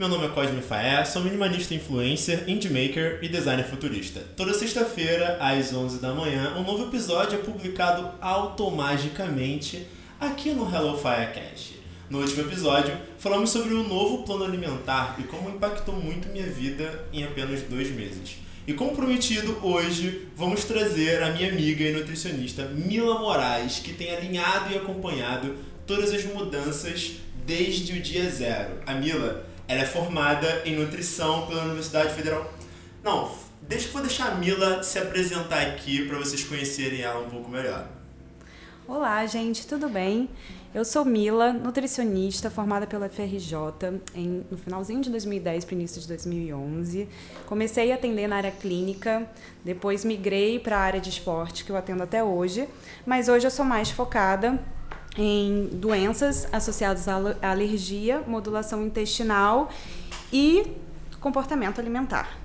Meu nome é Cosme Faé, sou minimalista influencer, indie maker e designer futurista. Toda sexta-feira, às 11 da manhã, um novo episódio é publicado automagicamente aqui no Hello Firecast. No último episódio, falamos sobre o novo plano alimentar e como impactou muito minha vida em apenas dois meses. E como prometido, hoje vamos trazer a minha amiga e nutricionista Mila Moraes, que tem alinhado e acompanhado todas as mudanças desde o dia zero. A Mila ela é formada em nutrição pela Universidade Federal. Não, deixa que eu vou deixar a Mila se apresentar aqui para vocês conhecerem ela um pouco melhor. Olá, gente, tudo bem? Eu sou Mila, nutricionista, formada pela FRJ em, no finalzinho de 2010 para início de 2011. Comecei a atender na área clínica, depois migrei para a área de esporte, que eu atendo até hoje, mas hoje eu sou mais focada em doenças associadas à alergia, modulação intestinal e comportamento alimentar.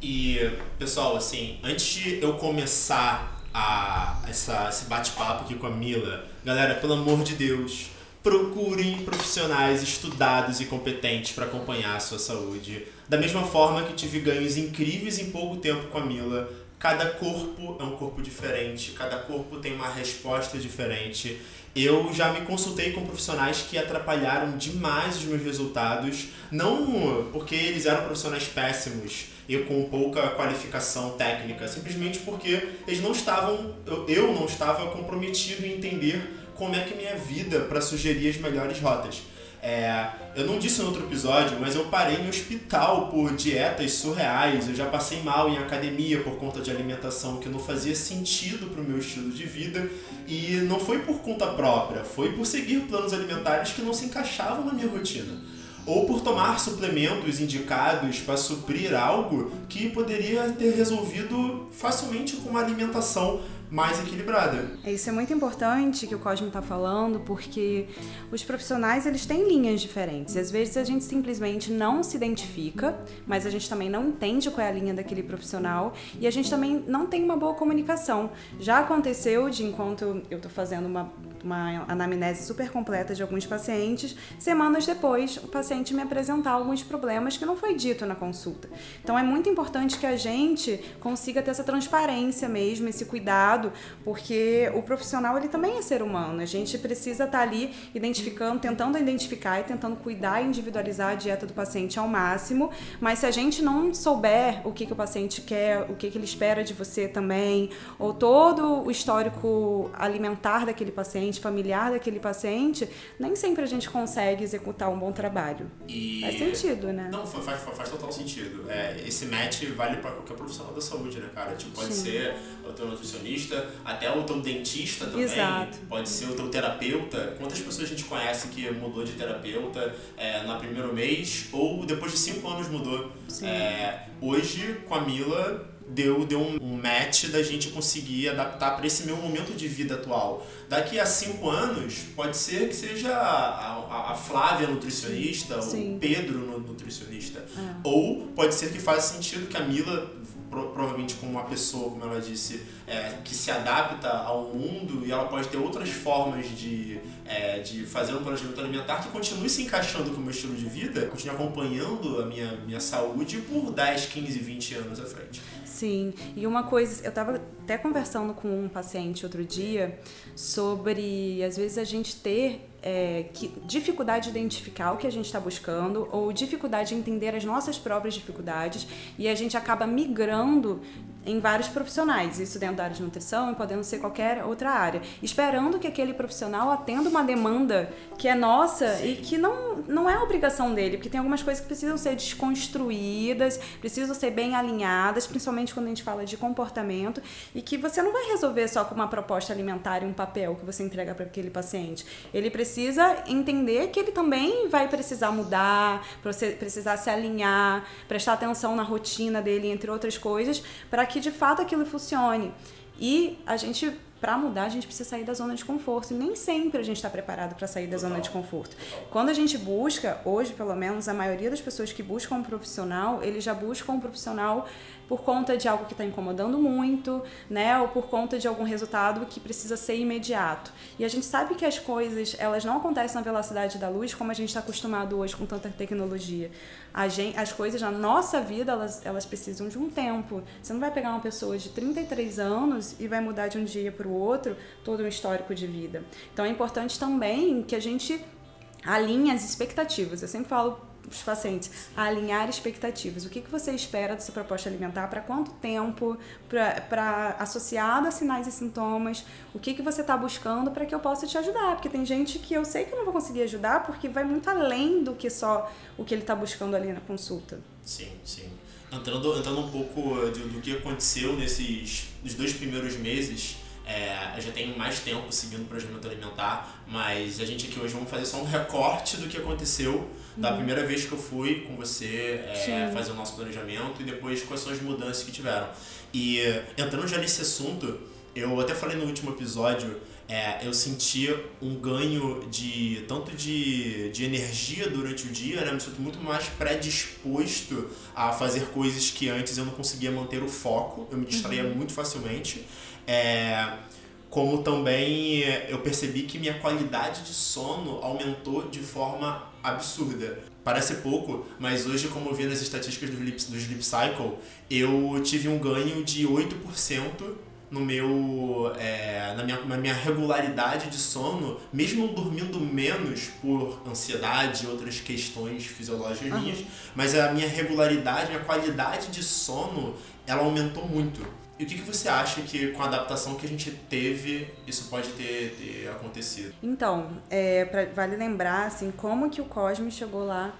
E, pessoal, assim, antes de eu começar a, essa, esse bate-papo aqui com a Mila, galera, pelo amor de Deus, procurem profissionais estudados e competentes para acompanhar a sua saúde. Da mesma forma que tive ganhos incríveis em pouco tempo com a Mila, cada corpo é um corpo diferente, cada corpo tem uma resposta diferente eu já me consultei com profissionais que atrapalharam demais os meus resultados, não porque eles eram profissionais péssimos e com pouca qualificação técnica, simplesmente porque eles não estavam, eu não estava comprometido em entender como é que minha vida para sugerir as melhores rotas. É, eu não disse no outro episódio, mas eu parei no hospital por dietas surreais. Eu já passei mal em academia por conta de alimentação que não fazia sentido para o meu estilo de vida. E não foi por conta própria, foi por seguir planos alimentares que não se encaixavam na minha rotina. Ou por tomar suplementos indicados para suprir algo que poderia ter resolvido facilmente com uma alimentação mais equilibrada. Isso é muito importante que o Cosme está falando, porque os profissionais eles têm linhas diferentes. Às vezes a gente simplesmente não se identifica, mas a gente também não entende qual é a linha daquele profissional e a gente também não tem uma boa comunicação. Já aconteceu de enquanto eu estou fazendo uma, uma anamnese super completa de alguns pacientes, semanas depois o paciente me apresentar alguns problemas que não foi dito na consulta. Então é muito importante que a gente consiga ter essa transparência mesmo, esse cuidado porque o profissional ele também é ser humano. A gente precisa estar tá ali identificando, tentando identificar e tentando cuidar e individualizar a dieta do paciente ao máximo. Mas se a gente não souber o que, que o paciente quer, o que, que ele espera de você também, ou todo o histórico alimentar daquele paciente, familiar daquele paciente, nem sempre a gente consegue executar um bom trabalho. E... Faz sentido, né? Não, faz, faz, faz total sentido. É, esse match vale para qualquer profissional da saúde, né, cara? Tipo, pode Sim. ser o teu nutricionista, até o teu dentista também, Exato. pode ser o teu terapeuta. Quantas pessoas a gente conhece que mudou de terapeuta é, no primeiro mês ou depois de cinco anos mudou? É, hoje, com a Mila, deu, deu um, match da gente conseguir adaptar para esse meu momento de vida atual. Daqui a cinco anos, pode ser que seja a, a, a Flávia nutricionista, Sim. o Pedro nutricionista. É. Ou pode ser que faça sentido que a Mila provavelmente como uma pessoa, como ela disse, é, que se adapta ao mundo e ela pode ter outras formas de, é, de fazer um planejamento alimentar que continue se encaixando com o meu estilo de vida, continue acompanhando a minha, minha saúde por 10, 15, 20 anos à frente. Sim, e uma coisa, eu estava até conversando com um paciente outro dia sobre, às vezes, a gente ter é, que, dificuldade de identificar o que a gente está buscando ou dificuldade de entender as nossas próprias dificuldades e a gente acaba migrando em vários profissionais, isso dentro da área de nutrição e podendo ser qualquer outra área, esperando que aquele profissional atenda uma demanda que é nossa Sim. e que não, não é obrigação dele, porque tem algumas coisas que precisam ser desconstruídas, precisam ser bem alinhadas, principalmente quando a gente fala de comportamento, e que você não vai resolver só com uma proposta alimentar e um papel que você entrega para aquele paciente. Ele precisa entender que ele também vai precisar mudar, precisar se alinhar, prestar atenção na rotina dele, entre outras coisas, para que de fato aquilo funcione. E a gente para mudar a gente precisa sair da zona de conforto e nem sempre a gente está preparado para sair da zona de conforto. Quando a gente busca, hoje pelo menos a maioria das pessoas que buscam um profissional, eles já buscam um profissional por conta de algo que está incomodando muito, né, ou por conta de algum resultado que precisa ser imediato. E a gente sabe que as coisas elas não acontecem na velocidade da luz como a gente está acostumado hoje com tanta tecnologia. Gente, as coisas na nossa vida elas, elas precisam de um tempo. Você não vai pegar uma pessoa de 33 anos e vai mudar de um dia para o outro todo um histórico de vida. Então é importante também que a gente alinhe as expectativas. Eu sempre falo os pacientes alinhar expectativas. O que, que você espera dessa proposta alimentar? Para quanto tempo? Para associado a sinais e sintomas? O que, que você está buscando para que eu possa te ajudar? Porque tem gente que eu sei que eu não vou conseguir ajudar porque vai muito além do que só o que ele está buscando ali na consulta. Sim, sim. Entrando, entrando um pouco do, do que aconteceu nesses dois primeiros meses, é, eu já tenho mais tempo seguindo o planejamento alimentar, mas a gente aqui hoje vamos fazer só um recorte do que aconteceu da uhum. primeira vez que eu fui com você é, fazer o nosso planejamento e depois quais são as mudanças que tiveram. E entrando já nesse assunto, eu até falei no último episódio, é, eu senti um ganho de tanto de, de energia durante o dia, né? Me sinto muito mais predisposto a fazer coisas que antes eu não conseguia manter o foco, eu me distraía uhum. muito facilmente. É, como também eu percebi que minha qualidade de sono aumentou de forma absurda. Parece pouco, mas hoje, como eu vi nas estatísticas do Sleep, do Sleep Cycle, eu tive um ganho de 8% no meu, é, na, minha, na minha regularidade de sono, mesmo dormindo menos por ansiedade e outras questões fisiológicas uhum. minhas, mas a minha regularidade, minha qualidade de sono, ela aumentou muito. E o que, que você acha que com a adaptação que a gente teve, isso pode ter, ter acontecido? Então, é, pra, vale lembrar assim, como que o Cosme chegou lá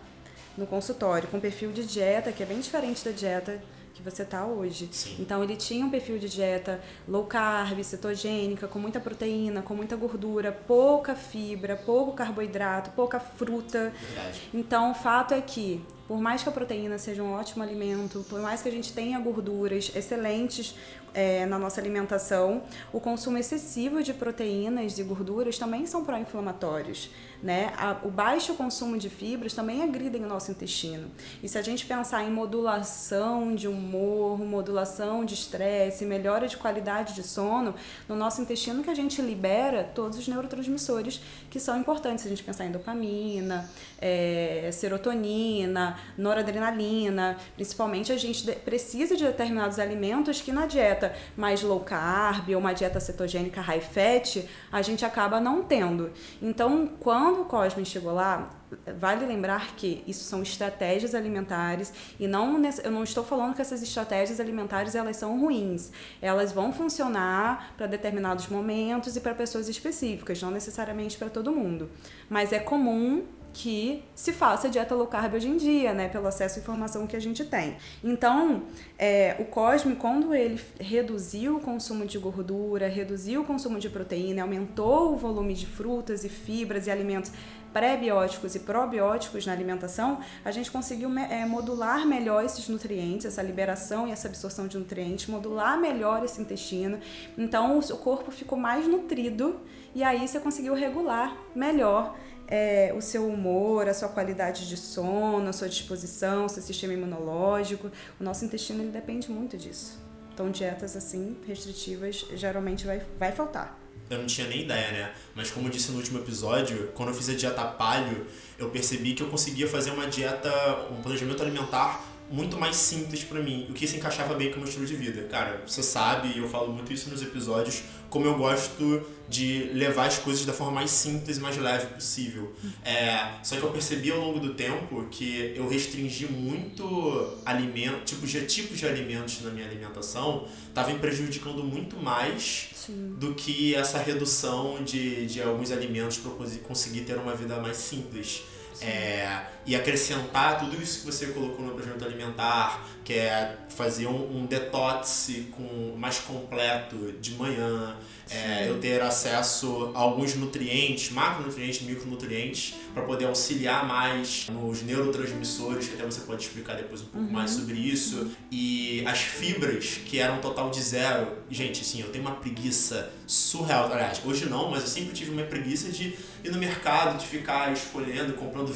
no consultório, com um perfil de dieta que é bem diferente da dieta que você está hoje. Sim. Então ele tinha um perfil de dieta low carb, cetogênica, com muita proteína, com muita gordura, pouca fibra, pouco carboidrato, pouca fruta. Verdade. Então o fato é que por mais que a proteína seja um ótimo alimento, por mais que a gente tenha gorduras excelentes é, na nossa alimentação, o consumo excessivo de proteínas e gorduras também são pró-inflamatórios. Né? A, o baixo consumo de fibras também agridem o nosso intestino. E se a gente pensar em modulação de humor, modulação de estresse, melhora de qualidade de sono, no nosso intestino que a gente libera todos os neurotransmissores que são importantes. Se a gente pensar em dopamina, é, serotonina, noradrenalina, principalmente a gente precisa de determinados alimentos que na dieta mais low carb ou uma dieta cetogênica high fat, a gente acaba não tendo. Então, quando o Cosme chegou lá, vale lembrar que isso são estratégias alimentares e não eu não estou falando que essas estratégias alimentares elas são ruins. Elas vão funcionar para determinados momentos e para pessoas específicas, não necessariamente para todo mundo. Mas é comum que se faça dieta low carb hoje em dia, né? Pelo acesso à informação que a gente tem. Então, é, o Cosme, quando ele reduziu o consumo de gordura, reduziu o consumo de proteína, aumentou o volume de frutas e fibras e alimentos pré-bióticos e probióticos na alimentação, a gente conseguiu é, modular melhor esses nutrientes, essa liberação e essa absorção de nutrientes, modular melhor esse intestino. Então, o corpo ficou mais nutrido e aí você conseguiu regular melhor é, o seu humor, a sua qualidade de sono, a sua disposição, o seu sistema imunológico. O nosso intestino ele depende muito disso. Então, dietas assim, restritivas, geralmente vai, vai faltar. Eu não tinha nem ideia, né? Mas como eu disse no último episódio, quando eu fiz a dieta palio, eu percebi que eu conseguia fazer uma dieta, um planejamento alimentar muito mais simples para mim, o que se encaixava bem com o meu estilo de vida. Cara, você sabe, e eu falo muito isso nos episódios, como eu gosto de levar as coisas da forma mais simples e mais leve possível. É, só que eu percebi ao longo do tempo que eu restringi muito alimento, tipos de tipos de alimentos na minha alimentação, estava me prejudicando muito mais Sim. do que essa redução de, de alguns alimentos para conseguir ter uma vida mais simples. É, e acrescentar tudo isso que você colocou no projeto alimentar, que é fazer um, um detox com mais completo de manhã, é, eu ter acesso a alguns nutrientes, macronutrientes, micronutrientes, para poder auxiliar mais nos neurotransmissores, que até você pode explicar depois um pouco uhum. mais sobre isso, e as fibras, que eram um total de zero. Gente, assim, eu tenho uma preguiça surreal. Aliás, hoje não, mas eu sempre tive uma preguiça de ir no mercado, de ficar escolhendo, comprando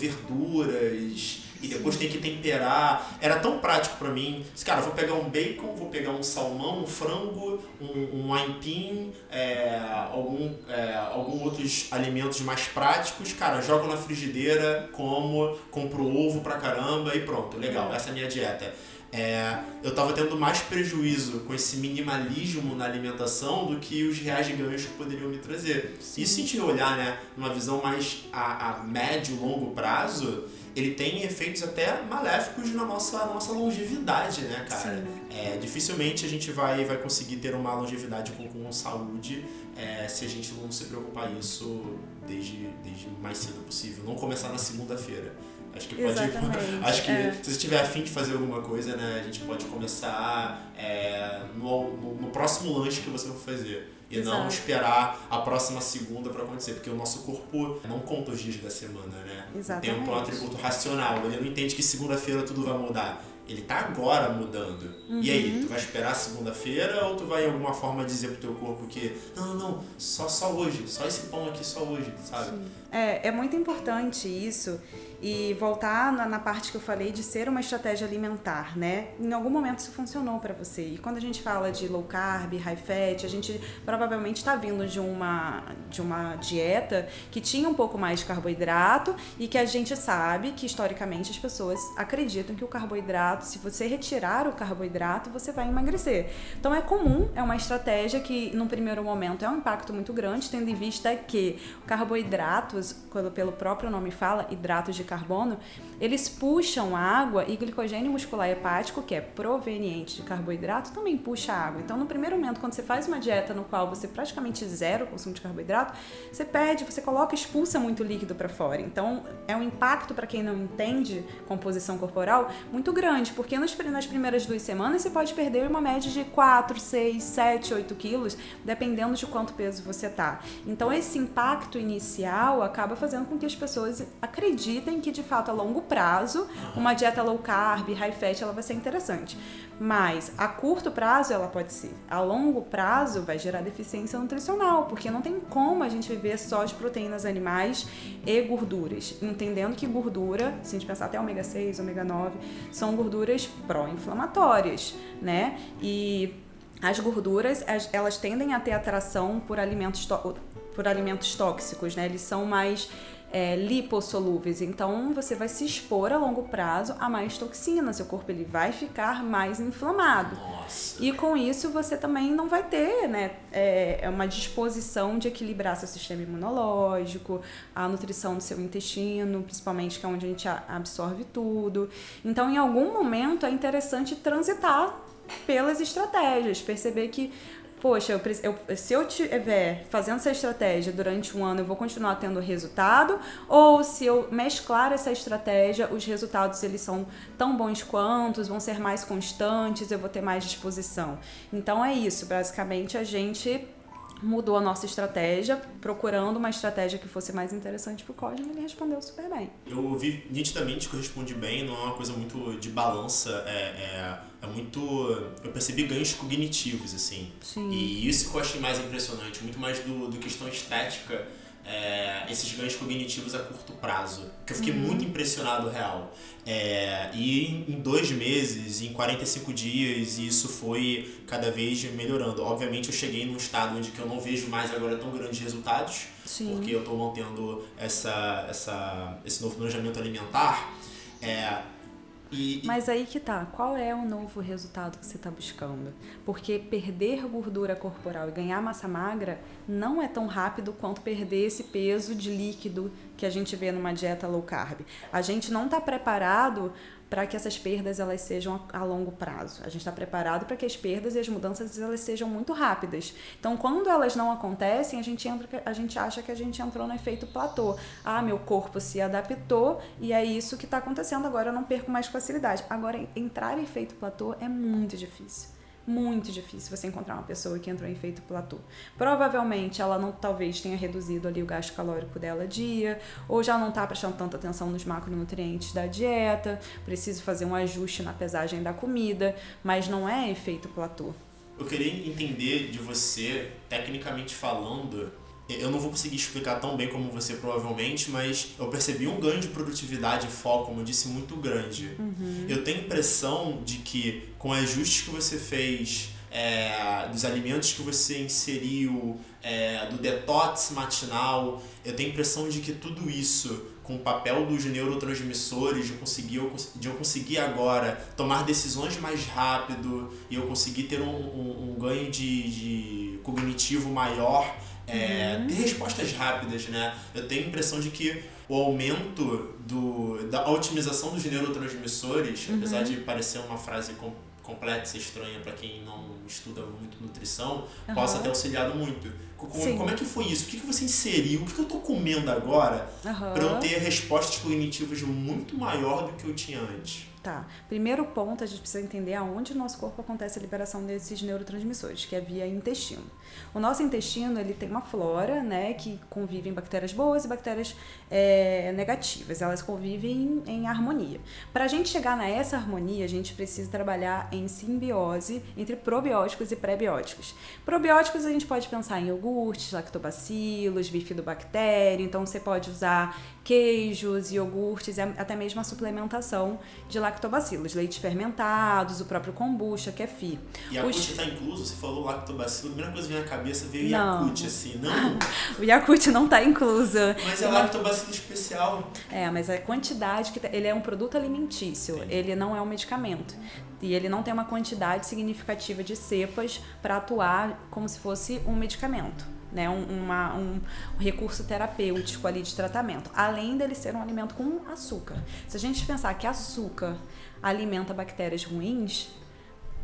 verduras e depois tem que temperar. Era tão prático para mim. Cara, vou pegar um bacon, vou pegar um salmão, um frango, um, um aipim, é, algum, é, algum outros alimentos mais práticos. Cara, jogo na frigideira, como, compro ovo pra caramba e pronto. Legal, essa é a minha dieta. É, eu estava tendo mais prejuízo com esse minimalismo na alimentação do que os reais ganhos que poderiam me trazer. Sim. Isso se a gente olhar, né, numa visão mais a, a médio, longo prazo, ele tem efeitos até maléficos na nossa, na nossa longevidade, né, cara? É, dificilmente a gente vai, vai conseguir ter uma longevidade com, com saúde é, se a gente não se preocupar isso desde, desde o mais cedo possível. Não começar na segunda-feira. Acho que pode. Acho que é. se você tiver afim de fazer alguma coisa, né, a gente pode começar é, no, no, no, próximo lanche que você for fazer. E Exato. não esperar a próxima segunda para acontecer, porque o nosso corpo não conta os dias da semana, né? Exatamente. O tempo é um atributo racional, ele não entende que segunda-feira tudo vai mudar. Ele tá agora mudando. Uhum. E aí, uhum. tu vai esperar segunda-feira ou tu vai de alguma forma dizer pro teu corpo que não, não, não, só, só hoje, só esse pão aqui, só hoje, sabe? Sim. É, é muito importante isso e voltar na, na, parte que eu falei de ser uma estratégia alimentar, né? Em algum momento isso funcionou para você. E quando a gente fala de low carb, high fat, a gente provavelmente está vindo de uma, de uma dieta que tinha um pouco mais de carboidrato e que a gente sabe que historicamente as pessoas acreditam que o carboidrato, se você retirar o carboidrato, você vai emagrecer. Então é comum, é uma estratégia que no primeiro momento é um impacto muito grande, tendo em vista que carboidratos, pelo próprio nome fala, hidratos de carbono, eles puxam água e glicogênio muscular hepático, que é proveniente de carboidrato, também puxa água. Então, no primeiro momento, quando você faz uma dieta no qual você praticamente zero consumo de carboidrato, você perde, você coloca, expulsa muito líquido para fora. Então, é um impacto para quem não entende composição corporal muito grande, porque nas primeiras duas semanas você pode perder uma média de 4, 6, 7, 8 quilos, dependendo de quanto peso você tá. Então, esse impacto inicial acaba fazendo com que as pessoas acreditem que de fato a longo prazo uma dieta low carb, high fat, ela vai ser interessante. Mas a curto prazo ela pode ser. A longo prazo vai gerar deficiência nutricional, porque não tem como a gente viver só de proteínas animais e gorduras. Entendendo que gordura, se a gente pensar até ômega 6, ômega 9, são gorduras pró-inflamatórias, né? E as gorduras, elas tendem a ter atração por alimentos, por alimentos tóxicos, né? Eles são mais é, lipossolúveis. Então você vai se expor a longo prazo a mais toxina, seu corpo ele vai ficar mais inflamado. Nossa. E com isso você também não vai ter né, é, é, uma disposição de equilibrar seu sistema imunológico, a nutrição do seu intestino, principalmente que é onde a gente absorve tudo. Então em algum momento é interessante transitar pelas estratégias, perceber que poxa, eu, eu, se eu estiver fazendo essa estratégia durante um ano, eu vou continuar tendo resultado, ou se eu mesclar essa estratégia, os resultados eles são tão bons quantos, vão ser mais constantes, eu vou ter mais disposição. Então é isso, basicamente a gente mudou a nossa estratégia, procurando uma estratégia que fosse mais interessante para o Cosme, ele respondeu super bem. Eu vi nitidamente que eu respondi bem, não é uma coisa muito de balança, é, é, é muito... Eu percebi ganhos cognitivos, assim. Sim. E isso que eu achei mais impressionante, muito mais do, do questão estética, é, esses ganhos cognitivos a curto prazo, que eu fiquei uhum. muito impressionado real. É, e em dois meses, em 45 dias, isso foi cada vez melhorando. Obviamente eu cheguei num estado onde que eu não vejo mais agora tão grandes resultados, Sim. porque eu estou mantendo essa, essa, esse novo planejamento alimentar. É, e, Mas aí que tá, qual é o novo resultado que você está buscando? Porque perder gordura corporal e ganhar massa magra não é tão rápido quanto perder esse peso de líquido que a gente vê numa dieta low carb. A gente não está preparado para que essas perdas elas sejam a, longo prazo. A gente está preparado para que as perdas e as mudanças elas sejam muito rápidas. Então, quando elas não acontecem, a gente entra, a gente acha que a gente entrou no efeito platô. Ah, meu corpo se adaptou e é isso que está acontecendo agora. Eu não perco mais facilidade. Agora, entrar em efeito platô é muito difícil muito difícil você encontrar uma pessoa que entrou em efeito platô. Provavelmente ela não talvez tenha reduzido ali o gasto calórico dela dia, ou já não está prestando tanta atenção nos macronutrientes da dieta, preciso fazer um ajuste na pesagem da comida, mas não é efeito platô. Eu queria entender de você, tecnicamente falando, eu não vou conseguir explicar tão bem como você provavelmente, mas eu percebi um ganho de produtividade e foco, como eu disse, muito grande. Uhum. Eu tenho impressão de que com ajustes que você fez, é, dos alimentos que você inseriu, é, do detox matinal, eu tenho impressão de que tudo isso, com o papel dos neurotransmissores, de, conseguir, de eu conseguir agora tomar decisões mais rápido e eu conseguir ter um, um, um ganho de, de cognitivo maior é, Uhum. ter respostas rápidas, né? Eu tenho a impressão de que o aumento do, da otimização dos neurotransmissores, Uhum. apesar de parecer uma frase com, complexa e estranha para quem não estuda muito nutrição, possa Aham. ter auxiliado muito. Co- Como, Sim. como é que foi isso? O que, que você inseriu? O que, que eu tô comendo agora para eu ter respostas cognitivas muito maior do que eu tinha antes? Tá. Primeiro ponto, a gente precisa entender aonde no nosso corpo acontece a liberação desses neurotransmissores, que é via intestino. O nosso intestino, ele tem uma flora, né, que convivem bactérias boas e bactérias é, negativas. Elas convivem em, em harmonia. Para a gente chegar nessa harmonia, a gente precisa trabalhar em simbiose entre probióticos e pré-bióticos. Probióticos a gente pode pensar em iogurtes, lactobacilos, bifidobactéria, então você pode usar queijos, iogurtes até mesmo a suplementação de lactobacilos, leites fermentados, o próprio kombucha, que é FI. Yakult Os- está incluso? Você falou lactobacilo, a primeira coisa que veio na cabeça veio Não. Yakult, assim. Não, O Yakult não está incluso. mas é lactobacilo especial. É, mas a quantidade que tem- ele é um produto alimentício, Sim. ele não é um medicamento. E ele não tem uma quantidade significativa de cepas para atuar como se fosse um medicamento, né? Um, uma- um recurso terapêutico ali de tratamento. Além dele ser um alimento com açúcar. Se a gente pensar que açúcar alimenta bactérias ruins,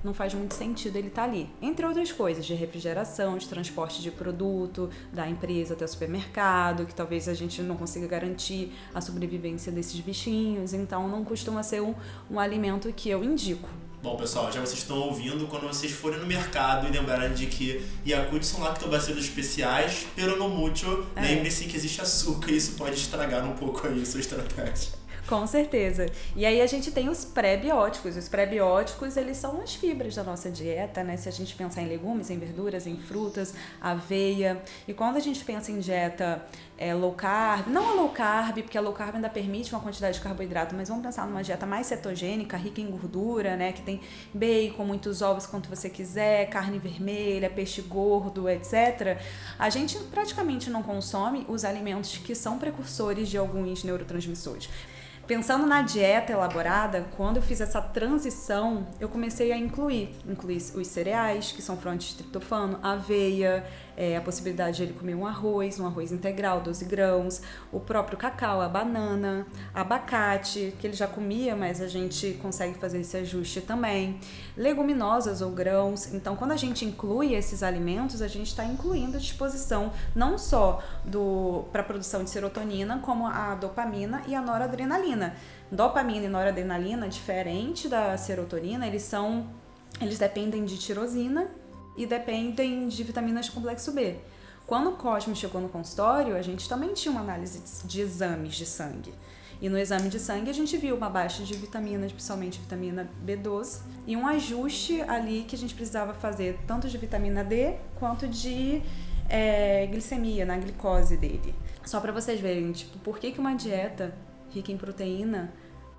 não faz muito sentido ele estar ali. Entre outras coisas, de refrigeração, de transporte de produto da empresa até o supermercado, que talvez a gente não consiga garantir a sobrevivência desses bichinhos, então não costuma ser um, um alimento que eu indico. Bom, pessoal, já vocês estão ouvindo, quando vocês forem no mercado e lembrarem de que Yakult são lactobacilos especiais, pero no mucho, É. lembre-se que existe açúcar e isso pode estragar um pouco aí a sua estratégia. Com certeza. E aí a gente tem os pré-bióticos. Os pré-bióticos, eles são as fibras da nossa dieta, né? Se a gente pensar em legumes, em verduras, em frutas, aveia. E quando a gente pensa em dieta é, low carb, não a low carb, porque a low carb ainda permite uma quantidade de carboidrato, mas vamos pensar numa dieta mais cetogênica, rica em gordura, né? Que tem bacon, muitos ovos quanto você quiser, carne vermelha, peixe gordo, etc. A gente praticamente não consome os alimentos que são precursores de alguns neurotransmissores. Pensando na dieta elaborada, quando eu fiz essa transição, eu comecei a incluir, incluir os cereais, que são fontes de triptofano, aveia, é, a possibilidade de ele comer um arroz, um arroz integral, 12 grãos, o próprio cacau, a banana, abacate, que ele já comia, mas a gente consegue fazer esse ajuste também, leguminosas ou grãos. Então, quando a gente inclui esses alimentos, a gente está incluindo a disposição não só para a produção de serotonina, como a dopamina e a noradrenalina. Dopamina e noradrenalina, diferente da serotonina, eles são eles dependem de tirosina e dependem de vitaminas de complexo B. Quando o Cosmo chegou no consultório, a gente também tinha uma análise de exames de sangue. E no exame de sangue a gente viu uma baixa de vitaminas, principalmente vitamina B12, e um ajuste ali que a gente precisava fazer tanto de vitamina D quanto de é, glicemia, na glicose dele. Só para vocês verem, tipo, por que, que uma dieta rica em proteína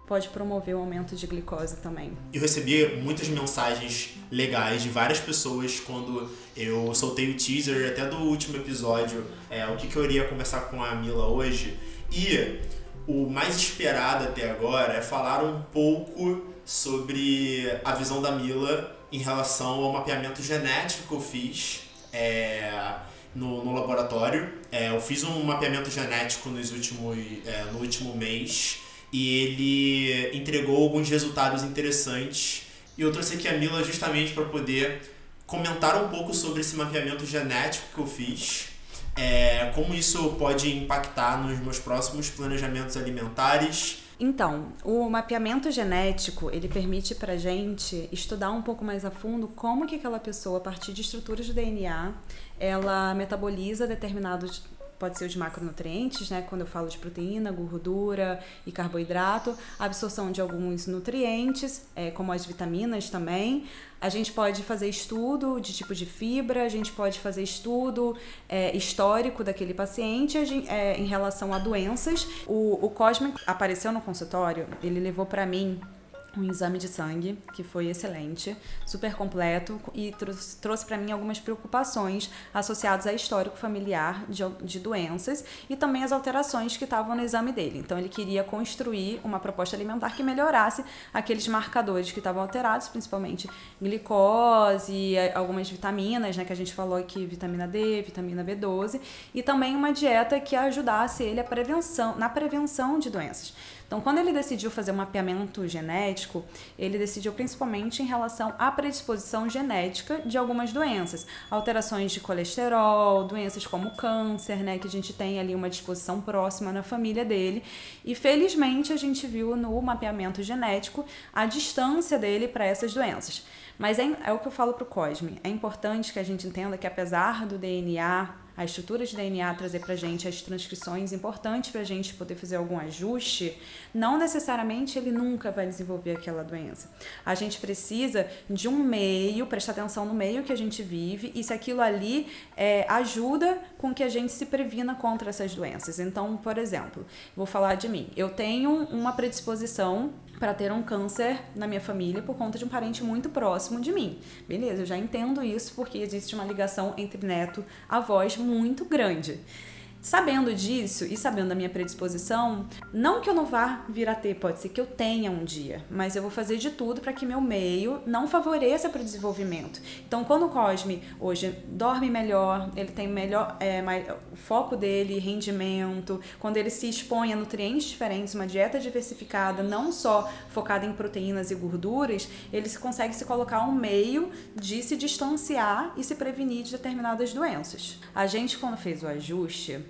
pode promover o aumento de glicose também. Eu recebi muitas mensagens legais de várias pessoas quando eu soltei o teaser até do último episódio, é, o que, que eu iria conversar com a Mila hoje. E o mais esperado até agora é falar um pouco sobre a visão da Mila em relação ao mapeamento genético que eu fiz é, no, no laboratório. É, eu fiz um mapeamento genético nos últimos, é, no último mês e ele entregou alguns resultados interessantes. E eu trouxe aqui a Mila justamente para poder comentar um pouco sobre esse mapeamento genético que eu fiz, é, como isso pode impactar nos meus próximos planejamentos alimentares. Então, o mapeamento genético, ele permite pra gente estudar um pouco mais a fundo como que aquela pessoa, a partir de estruturas de DNA, ela metaboliza determinados pode ser os macronutrientes, né? Quando eu falo de proteína, gordura e carboidrato, a absorção de alguns nutrientes, é, como as vitaminas também. A gente pode fazer estudo de tipo de fibra, a gente pode fazer estudo é, histórico daquele paciente gente, é, em relação a doenças. O, o Cosme apareceu no consultório, ele levou para mim um exame de sangue que foi excelente, super completo e trouxe, trouxe para mim algumas preocupações associadas a histórico familiar de, de doenças e também as alterações que estavam no exame dele. Então ele queria construir uma proposta alimentar que melhorasse aqueles marcadores que estavam alterados, principalmente glicose, algumas vitaminas, né, que a gente falou aqui, vitamina D, vitamina B12, e também uma dieta que ajudasse ele a prevenção, na prevenção de doenças. Então, quando ele decidiu fazer um mapeamento genético, ele decidiu principalmente em relação à predisposição genética de algumas doenças, alterações de colesterol, doenças como câncer, né, que a gente tem ali uma disposição próxima na família dele. E felizmente a gente viu no mapeamento genético a distância dele para essas doenças. Mas é, é, o que eu falo para o Cosme. É importante que a gente entenda que apesar do DNA a estrutura de DNA trazer para gente as transcrições importantes para a gente poder fazer algum ajuste, não necessariamente ele nunca vai desenvolver aquela doença. A gente precisa de um meio, prestar atenção no meio que a gente vive e se aquilo ali é, ajuda com que a gente se previna contra essas doenças. Então, por exemplo, vou falar de mim. Eu tenho uma predisposição para ter um câncer na minha família por conta de um parente muito próximo de mim. Beleza, eu já entendo isso porque existe uma ligação entre neto avós muito grande. Sabendo disso e sabendo da minha predisposição, não que eu não vá vir a ter, pode ser que eu tenha um dia, mas eu vou fazer de tudo para que meu meio não favoreça para o desenvolvimento. Então, quando o Cosme hoje dorme melhor, ele tem melhor é, mais, o foco dele, rendimento, quando ele se expõe a nutrientes diferentes, uma dieta diversificada, não só focada em proteínas e gorduras, ele consegue se colocar um meio de se distanciar e se prevenir de determinadas doenças. A gente, quando fez o ajuste,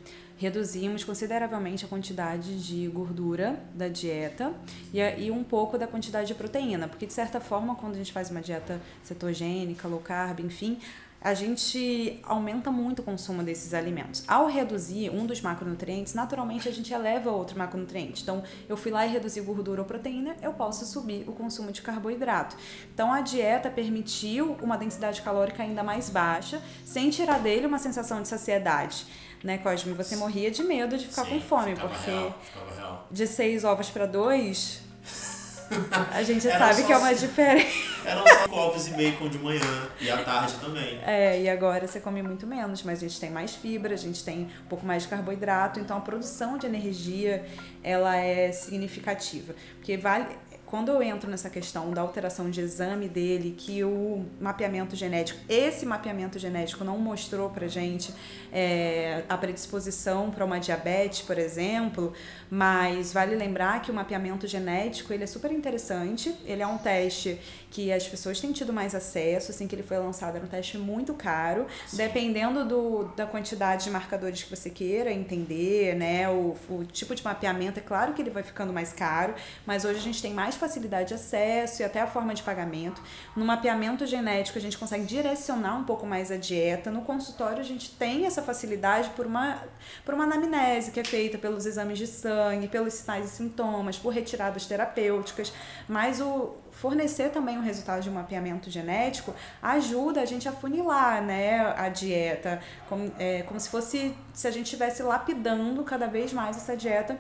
reduzimos consideravelmente a quantidade de gordura da dieta e, e um pouco da quantidade de proteína, porque de certa forma, quando a gente faz uma dieta cetogênica, low carb, enfim, a gente aumenta muito o consumo desses alimentos. Ao reduzir um dos macronutrientes, naturalmente a gente eleva outro macronutriente. Então, eu fui lá e reduzi gordura ou proteína, eu posso subir o consumo de carboidrato. Então, a dieta permitiu uma densidade calórica ainda mais baixa, sem tirar dele uma sensação de saciedade né, Cosme? Você morria de medo de ficar Sim, com fome, porque real, real. de seis ovos para dois, a gente sabe que é uma diferença. Eram só ovos e bacon de manhã e à tarde também. É, e agora você come muito menos, mas a gente tem mais fibra, a gente tem um pouco mais de carboidrato, então a produção de energia ela é significativa. Porque vale, quando eu entro nessa questão da alteração de exame dele, que o mapeamento genético, esse mapeamento genético não mostrou pra gente é, a predisposição para uma diabetes, por exemplo, mas vale lembrar que o mapeamento genético ele é super interessante, ele é um teste que as pessoas têm tido mais acesso, assim que ele foi lançado era um teste muito caro, Sim. dependendo do, da quantidade de marcadores que você queira entender, né, o, o tipo de mapeamento, é claro que ele vai ficando mais caro, mas hoje a gente tem mais facilidade de acesso e até a forma de pagamento. No mapeamento genético, a gente consegue direcionar um pouco mais a dieta. No consultório, a gente tem essa facilidade por uma, por uma anamnese que é feita pelos exames de sangue, pelos sinais e sintomas, por retiradas terapêuticas, mas o, fornecer também o resultado de um mapeamento genético ajuda a gente a funilar né, a dieta, como, é, como se fosse se a gente estivesse lapidando cada vez mais essa dieta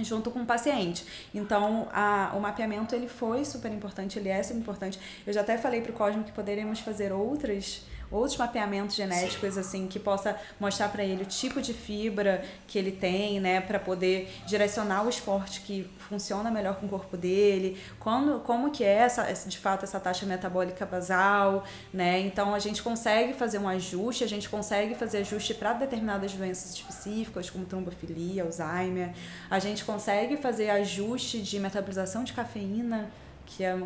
junto com o paciente. Então, a, o mapeamento ele foi super importante, ele é super importante. Eu já até falei para o Cosmo que poderíamos fazer outras outros mapeamentos genéticos, Sim. assim, que possa mostrar para ele o tipo de fibra que ele tem, né, para poder direcionar o esporte que funciona melhor com o corpo dele, quando, como que é essa, de fato essa taxa metabólica basal, né? Então a gente consegue fazer um ajuste, a gente consegue fazer ajuste para determinadas doenças específicas, como trombofilia, Alzheimer. A gente consegue fazer ajuste de metabolização de cafeína que é,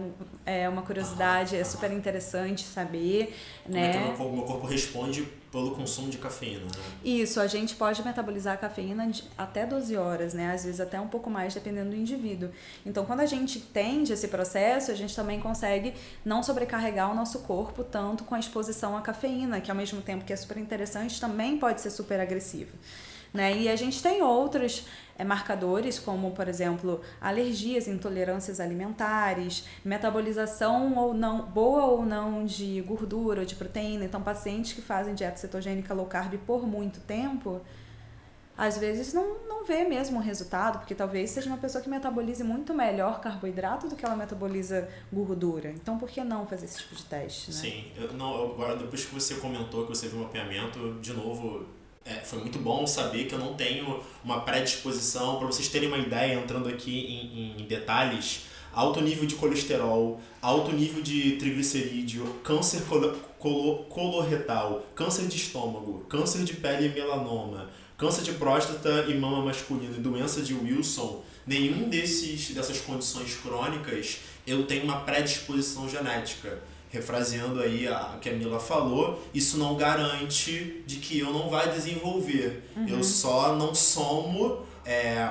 é uma curiosidade, é super interessante saber, Como né? É que o meu corpo responde pelo consumo de cafeína, né? Isso, a gente pode metabolizar a cafeína até 12 horas, né? Às vezes até um pouco mais, dependendo do indivíduo. Então, quando a gente entende esse processo, a gente também consegue não sobrecarregar o nosso corpo tanto com a exposição à cafeína, que ao mesmo tempo que é super interessante, também pode ser super agressivo. Né? E a gente tem outros é, marcadores, como, por exemplo, alergias, intolerâncias alimentares, metabolização ou não, boa ou não de gordura ou de proteína. Então, pacientes que fazem dieta cetogênica low carb por muito tempo, às vezes não, não vê mesmo o resultado, porque talvez seja uma pessoa que metabolize muito melhor carboidrato do que ela metaboliza gordura. Então, por que não fazer esse tipo de teste? Né? Sim, eu, não, agora depois que você comentou que você viu o mapeamento, de novo, é, foi muito bom saber que eu não tenho uma predisposição. Para vocês terem uma ideia, entrando aqui em, em detalhes, alto nível de colesterol, alto nível de triglicerídeo, câncer colo, colo, coloretal, câncer de estômago, câncer de pele e melanoma, câncer de próstata e mama masculina e doença de Wilson, nenhum desses dessas condições crônicas eu tenho uma predisposição genética refraseando aí a, que a Mila falou, isso não garante de que eu não vai desenvolver. Uhum. Eu só não somo é,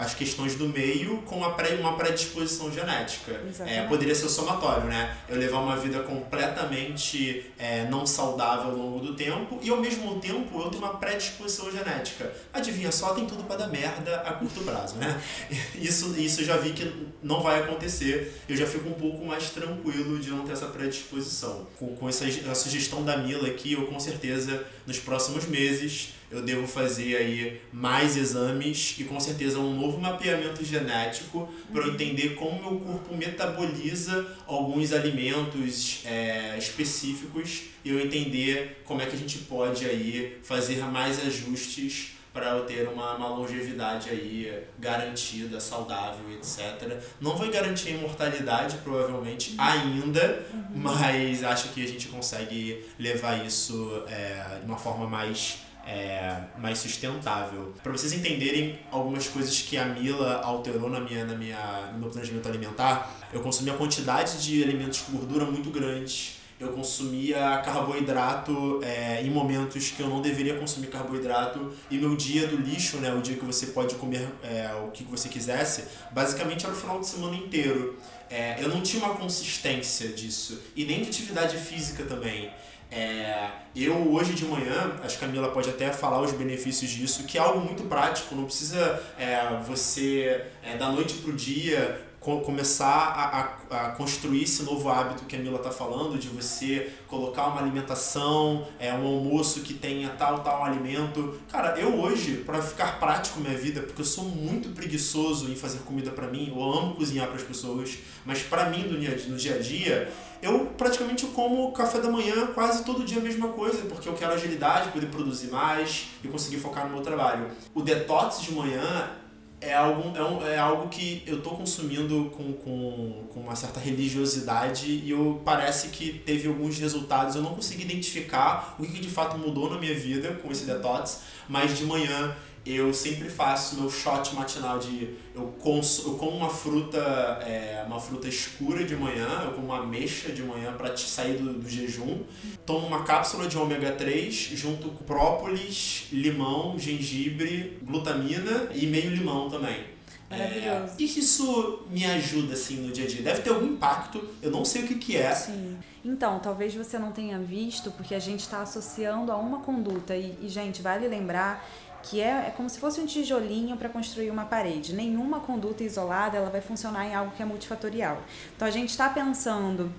as questões do meio com uma, pré, uma predisposição genética. É, poderia ser somatório, né? Eu levar uma vida completamente é, não saudável ao longo do tempo e ao mesmo tempo eu tenho uma predisposição genética. Adivinha só, tem tudo para dar merda a curto prazo, né? Isso, isso eu já vi que não vai acontecer. Eu já fico um pouco mais tranquilo de não ter essa predisposição. Com, com essa a sugestão da Mila aqui, eu com certeza nos próximos meses eu devo fazer aí mais exames e com certeza um novo mapeamento genético para eu entender como meu corpo metaboliza alguns alimentos é, específicos e eu entender como é que a gente pode aí fazer mais ajustes para eu ter uma, uma longevidade aí garantida, saudável, etc. Não vai garantir a imortalidade, provavelmente, ainda, uhum. mas acho que a gente consegue levar isso é, de uma forma mais é, mais sustentável. Para vocês entenderem algumas coisas que a Mila alterou na minha, na minha, no meu planejamento alimentar, eu consumia quantidade de alimentos com gordura muito grande. Eu consumia carboidrato é, em momentos que eu não deveria consumir carboidrato. E meu dia do lixo, né, o dia que você pode comer é, o que você quisesse, basicamente era o final de semana inteiro. É, eu não tinha uma consistência disso. E nem de atividade física também. É, eu hoje de manhã, acho que a Camila pode até falar os benefícios disso, que é algo muito prático, não precisa é, você é, da noite para o dia começar a, a, a, construir esse novo hábito que a Mila está falando, de você colocar uma alimentação, é, um almoço que tenha tal, tal alimento. Cara, eu hoje, para ficar prático minha vida, porque eu sou muito preguiçoso em fazer comida para mim, eu amo cozinhar para as pessoas, mas para mim no dia, no dia a dia, eu praticamente como café da manhã quase todo dia a mesma coisa, porque eu quero agilidade, poder produzir mais e conseguir focar no meu trabalho. O detox de manhã é algo, é, um, é algo que eu estou consumindo com, com, com uma certa religiosidade e eu, parece que teve alguns resultados. Eu não consegui identificar o que de fato mudou na minha vida com esse detox, mas de manhã eu sempre faço meu shot matinal de eu, cons, eu como uma fruta é, uma fruta escura de manhã eu como uma ameixa de manhã para sair do, do, jejum tomo uma cápsula de ômega 3 junto com própolis limão gengibre glutamina e meio limão também Maravilhoso. É, isso me ajuda assim no dia a dia? Deve ter algum impacto, eu não sei o que, que é. Sim. Então, talvez você não tenha visto, porque a gente está associando a uma conduta. E, e, gente, vale lembrar que é, é como se fosse um tijolinho para construir uma parede. Nenhuma conduta isolada ela vai funcionar em algo que é multifatorial. Então a gente está pensando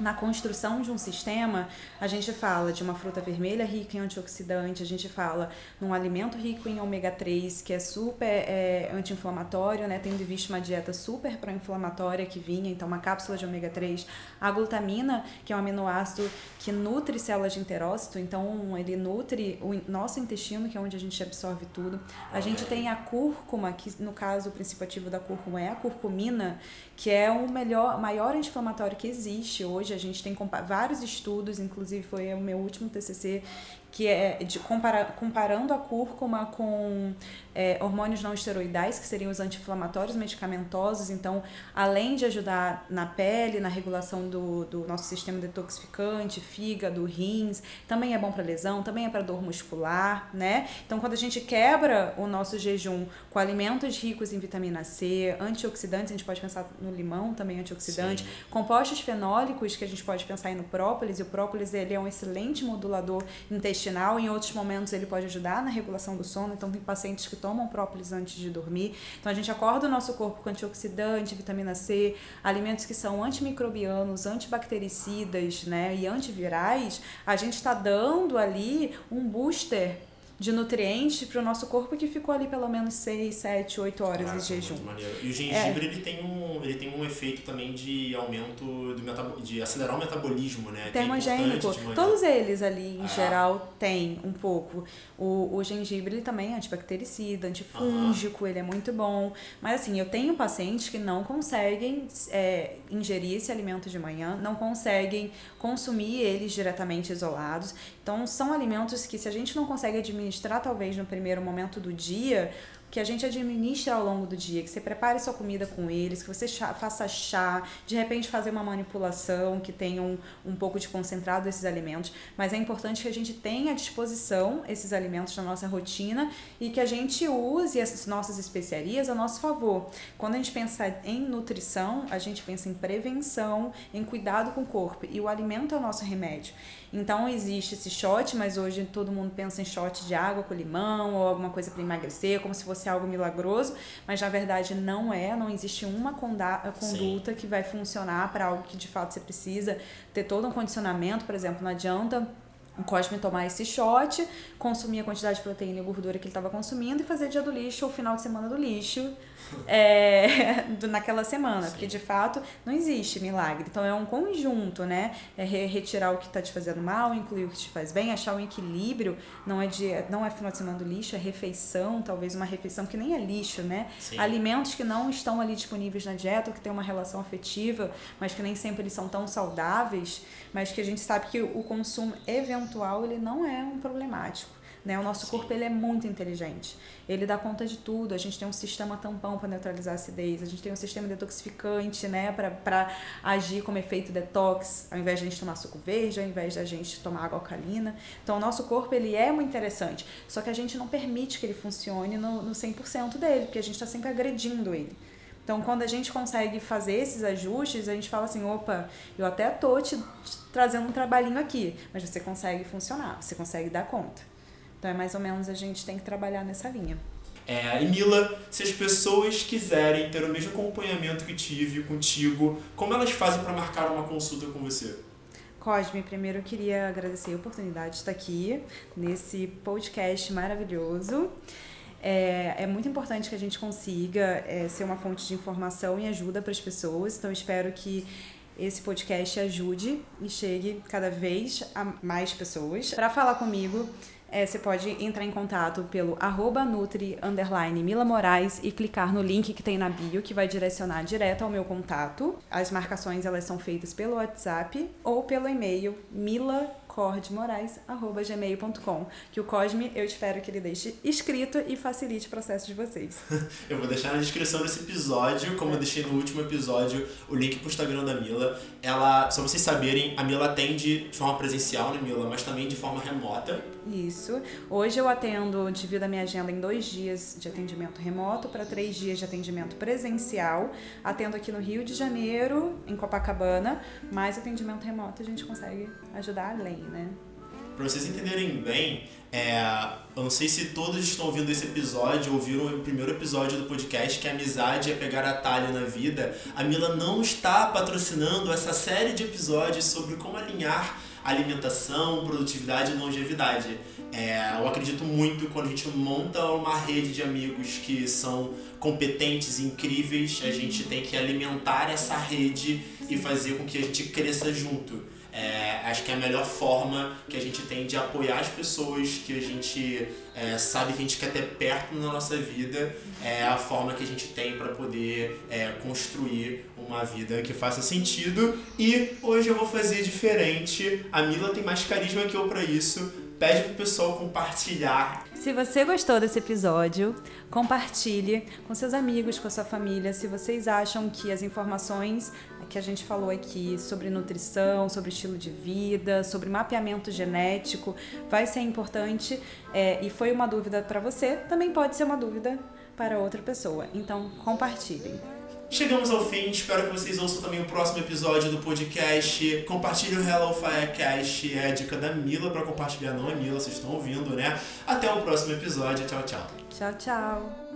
na construção de um sistema, a gente fala de uma fruta vermelha rica em antioxidante, a gente fala num alimento rico em ômega 3, que é super é, anti-inflamatório, né? Tendo visto uma dieta super pró-inflamatória que vinha, então uma cápsula de ômega 3, a glutamina, que é um aminoácido que nutre células de enterócito, então ele nutre o nosso intestino, que é onde a gente absorve tudo. A gente tem a cúrcuma, que no caso o princípio ativo da cúrcuma é a curcumina, que é o melhor, maior anti-inflamatório que existe hoje hoje. A gente tem vários estudos, inclusive foi o meu último TCC, que é de compara comparando a cúrcuma com é, hormônios não esteroidais, que seriam os anti-inflamatórios medicamentosos. Então, além de ajudar na pele, na regulação do, do nosso sistema detoxificante, fígado, rins, também é bom para lesão, também é para dor muscular, né? Então, quando a gente quebra o nosso jejum com alimentos ricos em vitamina C, antioxidantes, a gente pode pensar no limão, também antioxidante, Sim. compostos fenólicos, que a gente pode pensar aí no própolis, e o própolis ele é um excelente modulador intestinal, em outros momentos ele pode ajudar na regulação do sono, então tem pacientes que tomam própolis antes de dormir. Então a gente acorda o nosso corpo com antioxidante, vitamina C, alimentos que são antimicrobianos, antibactericidas, né, e antivirais, a gente está dando ali um booster de nutrientes para o nosso corpo que ficou ali pelo menos 6, 7, 8 horas Caraca, de jejum. E o gengibre é. ele, tem um, ele tem um efeito também de aumento do de acelerar o metabolismo, né? É Termogênico. Todos eles ali em ah. geral têm um pouco. O, o gengibre ele também é antibactericida, antifúngico, ele é muito bom. Mas assim, eu tenho pacientes que não conseguem é, ingerir esse alimento de manhã, não conseguem consumir eles diretamente isolados. Então são alimentos que se a gente não consegue administrar talvez no primeiro momento do dia, que a gente administre ao longo do dia, que você prepare sua comida com eles, que você chá, faça chá, de repente fazer uma manipulação que tenha um, um pouco de concentrado desses alimentos, mas é importante que a gente tenha à disposição esses alimentos na nossa rotina e que a gente use essas nossas especiarias a nosso favor. Quando a gente pensa em nutrição, a gente pensa em prevenção, em cuidado com o corpo e o alimento é o nosso remédio. Então existe esse shot, mas hoje todo mundo pensa em shot de água com limão ou alguma coisa para emagrecer, como se fosse algo milagroso, mas na verdade não é, não existe uma conduta Sim. que vai funcionar para algo que de fato você precisa ter todo um condicionamento, por exemplo, não adianta o Cosme tomar esse shot, consumir a quantidade de proteína e gordura que ele estava consumindo e fazer dia do lixo ou final de semana do lixo é, do, naquela semana, Sim. porque de fato não existe milagre. Então é um conjunto, né? É retirar o que está te fazendo mal, incluir o que te faz bem, achar um equilíbrio. Não é, de, não é final de semana do lixo, é refeição, talvez uma refeição que nem é lixo, né? Sim. Alimentos que não estão ali disponíveis na dieta, que tem uma relação afetiva, mas que nem sempre eles são tão saudáveis, mas que a gente sabe que o consumo eventual ele não é um problemático. Né? O nosso corpo ele é muito inteligente. Ele dá conta de tudo. A gente tem um sistema tampão para neutralizar a acidez, a gente tem um sistema detoxificante né? para agir como efeito detox, ao invés de a gente tomar suco verde, ao invés de a gente tomar água alcalina. Então, o nosso corpo ele é muito interessante, só que a gente não permite que ele funcione no, no 100% dele, porque a gente está sempre agredindo ele. Então, quando a gente consegue fazer esses ajustes, a gente fala assim: opa, eu até tô te trazendo um trabalhinho aqui, mas você consegue funcionar, você consegue dar conta. Então é mais ou menos a gente tem que trabalhar nessa linha. É, e Mila, se as pessoas quiserem ter o mesmo acompanhamento que tive contigo, como elas fazem para marcar uma consulta com você? Cosme, primeiro eu queria agradecer a oportunidade de estar aqui nesse podcast maravilhoso. É, é muito importante que a gente consiga é, ser uma fonte de informação e ajuda para as pessoas, então espero que esse podcast ajude e chegue cada vez a mais pessoas. Para falar comigo, é, você pode entrar em contato pelo arroba nutri underline Mila Moraes e clicar no link que tem na bio que vai direcionar direto ao meu contato. As marcações elas são feitas pelo WhatsApp ou pelo e-mail mila cordmorais.gmail.com. Que o Cosme, eu espero que ele deixe escrito e facilite o processo de vocês. eu vou deixar na descrição desse episódio, como eu deixei no último episódio, o link pro Instagram da Mila. Ela, só vocês saberem, a Mila atende de forma presencial, né, Mila? Mas também de forma remota. Isso. Hoje eu atendo, divido a minha agenda em dois dias de atendimento remoto para três dias de atendimento presencial. Atendo aqui no Rio de Janeiro, em Copacabana, mas atendimento remoto a gente consegue ajudar além né? Pra vocês entenderem bem, é, eu não sei se todos estão ouvindo esse episódio, ouviram o primeiro episódio do podcast, que amizade é pegar atalho na vida. A Mila não está patrocinando essa série de episódios sobre como alinhar alimentação, produtividade e longevidade. É, eu acredito muito quando a gente monta uma rede de amigos que são competentes, incríveis, a gente tem que alimentar essa rede e fazer com que a gente cresça junto. É, acho que é a melhor forma que a gente tem de apoiar as pessoas que a gente é, sabe que a gente quer ter perto na nossa vida, é a forma que a gente tem para poder é, construir uma vida que faça sentido. E hoje eu vou fazer diferente. A Mila tem mais carisma que eu para isso. Pede pro pessoal compartilhar se você gostou desse episódio, compartilhe com seus amigos, com a sua família. Se vocês acham que as informações que a gente falou aqui sobre nutrição, sobre estilo de vida, sobre mapeamento genético, vai ser importante é, e foi uma dúvida para você, também pode ser uma dúvida para outra pessoa. Então, compartilhem. Chegamos ao fim, espero que vocês ouçam também o próximo episódio do podcast. Compartilhe o Hello Firecast, é a dica da Mila para compartilhar, não é Mila, vocês estão ouvindo, né? Até o próximo episódio, tchau, tchau. Tchau, tchau.